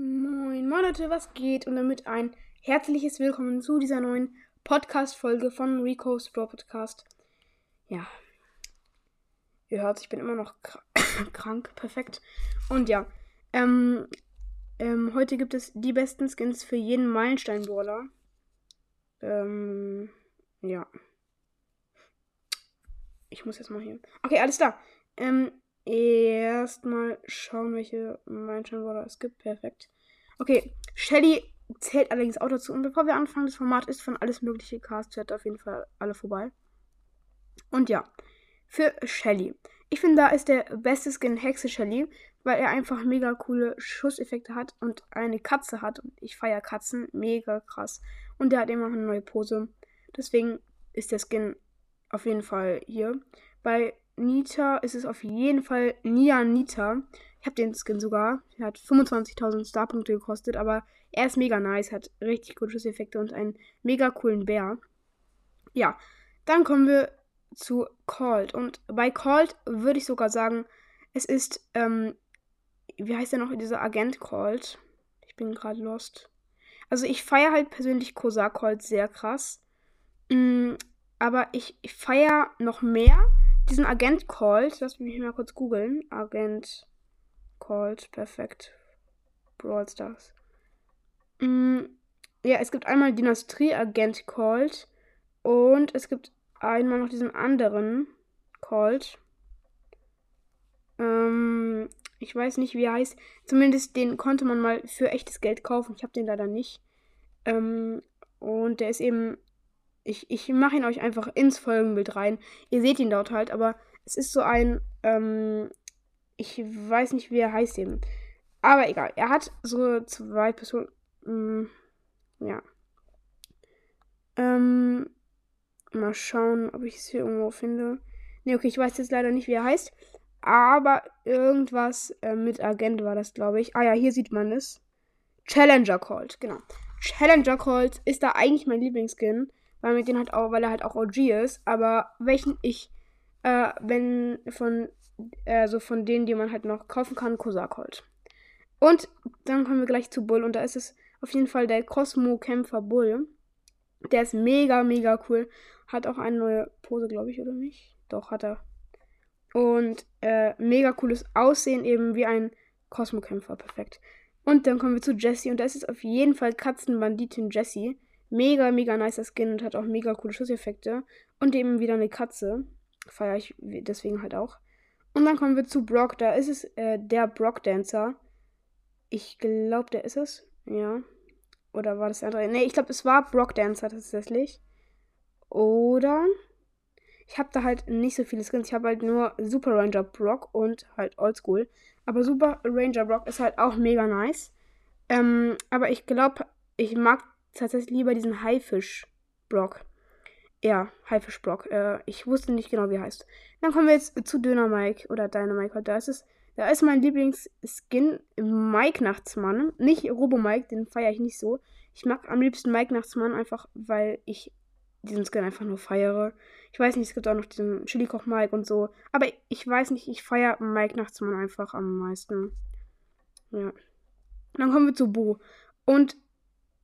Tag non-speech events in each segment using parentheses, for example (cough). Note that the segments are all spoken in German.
Moin, moin Leute, was geht? Und damit ein herzliches Willkommen zu dieser neuen Podcast-Folge von Rico's Pro Podcast. Ja, ihr hört, ich bin immer noch kr (coughs) krank, perfekt. Und ja, ähm, ähm, heute gibt es die besten Skins für jeden Meilenstein-Brawler. Ähm, ja. Ich muss jetzt mal hier. Okay, alles klar. Ähm, erstmal schauen, welche Meilenstein-Brawler es gibt. Perfekt. Okay, Shelly zählt allerdings auch dazu. Und bevor wir anfangen, das Format ist von alles mögliche Cast, hört auf jeden Fall alle vorbei. Und ja, für Shelly. Ich finde, da ist der beste Skin Hexe Shelly, weil er einfach mega coole Schusseffekte hat und eine Katze hat. Und ich feiere Katzen, mega krass. Und der hat immer eine neue Pose. Deswegen ist der Skin auf jeden Fall hier. Bei Nita ist es auf jeden Fall Nia Nita. Ich habe den Skin sogar. Er hat 25.000 Starpunkte gekostet, aber er ist mega nice, hat richtig gute Schusseffekte und einen mega coolen Bär. Ja, dann kommen wir zu Cold. Und bei Cold würde ich sogar sagen, es ist, ähm, wie heißt der noch, dieser Agent Cold? Ich bin gerade lost. Also ich feiere halt persönlich Kosa Cold sehr krass. Mm, aber ich, ich feiere noch mehr diesen Agent Cold. Lass mich mal kurz googeln. Agent Cold, perfekt. Brawl Stars. Mm, ja, es gibt einmal Dynastie-Agent Cold und es gibt einmal noch diesen anderen Cold. Ähm, ich weiß nicht, wie er heißt. Zumindest den konnte man mal für echtes Geld kaufen. Ich habe den leider nicht. Ähm, und der ist eben. Ich, ich mache ihn euch einfach ins Folgenbild rein. Ihr seht ihn dort halt, aber es ist so ein. Ähm, ich weiß nicht, wie er heißt eben. Aber egal. Er hat so zwei Personen. Mm, ja. Ähm, mal schauen, ob ich es hier irgendwo finde. Ne, okay, ich weiß jetzt leider nicht, wie er heißt. Aber irgendwas äh, mit Agent war das, glaube ich. Ah ja, hier sieht man es. Challenger Colt, genau. Challenger Colt ist da eigentlich mein Lieblingsskin, weil mit den halt auch, weil er halt auch OG ist. Aber welchen ich, äh, wenn von, äh, so von denen, die man halt noch kaufen kann, Kosa Colt. Und dann kommen wir gleich zu Bull und da ist es auf jeden Fall der Cosmo Kämpfer Bull. Der ist mega, mega cool. Hat auch eine neue Pose, glaube ich, oder nicht? Doch, hat er. Und äh, mega cooles Aussehen, eben wie ein Cosmo-Kämpfer. Perfekt. Und dann kommen wir zu Jessie. Und da ist es auf jeden Fall Katzenbanditin Jessie. Mega, mega nicer Skin und hat auch mega coole Schusseffekte. Und eben wieder eine Katze. Feiere ich deswegen halt auch. Und dann kommen wir zu Brock. Da ist es äh, der Brock Dancer. Ich glaube, der ist es. Ja. Oder war das der andere? Ne, ich glaube, es war Brock Dancer tatsächlich. Oder. Ich habe da halt nicht so viele Skins. Ich habe halt nur Super Ranger Brock und halt Oldschool. Aber Super Ranger Brock ist halt auch mega nice. Ähm, aber ich glaube, ich mag tatsächlich lieber diesen Haifisch Brock. Ja, Haifisch Brock. Äh, ich wusste nicht genau, wie er heißt. Dann kommen wir jetzt zu Döner Mike oder Dynamike. Da ist es da ist mein Lieblingsskin Mike Nachtsmann. Nicht Robo Mike, den feiere ich nicht so. Ich mag am liebsten Mike Nachtsmann einfach, weil ich diesen Skin einfach nur feiere. Ich weiß nicht, es gibt auch noch diesen Chili Koch Mike und so. Aber ich weiß nicht, ich feiere Mike Nachtsmann einfach am meisten. Ja. Dann kommen wir zu Bo. Und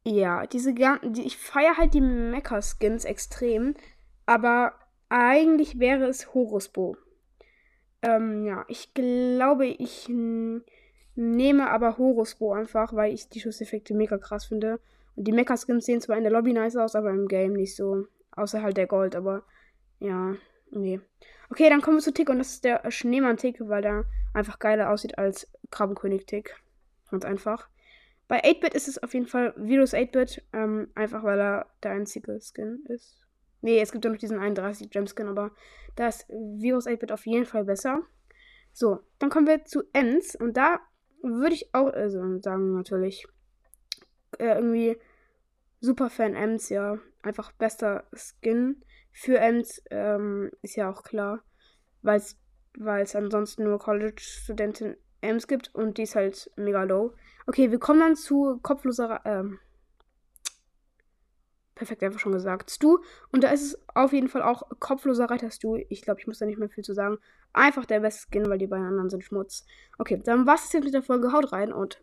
ja, diese ganzen. Ich feiere halt die Mecha-Skins extrem. Aber eigentlich wäre es Horus Bo. Ähm, ja, ich glaube, ich nehme aber Horusbo einfach, weil ich die Schusseffekte mega krass finde. Und die Mecha-Skins sehen zwar in der Lobby nice aus, aber im Game nicht so. Außer halt der Gold, aber ja, nee. Okay, dann kommen wir zu Tick und das ist der Schneemann-Tick, weil der einfach geiler aussieht als Krabbenkönig-Tick. Ganz einfach. Bei 8-Bit ist es auf jeden Fall Virus 8-Bit, ähm, einfach weil er der einzige Skin ist. Nee, es gibt ja noch diesen 31 Gemskin, aber da ist Virus 8-Bit auf jeden Fall besser. So, dann kommen wir zu Ends. Und da würde ich auch also sagen, natürlich, äh, irgendwie Superfan Ems, ja. Einfach bester Skin für Ems, ähm, ist ja auch klar. Weil es ansonsten nur College-Studentin Ems gibt und die ist halt mega low. Okay, wir kommen dann zu kopfloser, ähm, perfekt einfach schon gesagt. Stu. Und da ist es auf jeden Fall auch kopfloser Reiter Stu. Ich glaube, ich muss da nicht mehr viel zu sagen. Einfach der beste Skin, weil die beiden anderen sind Schmutz. Okay, dann war es jetzt mit der Folge. Haut rein und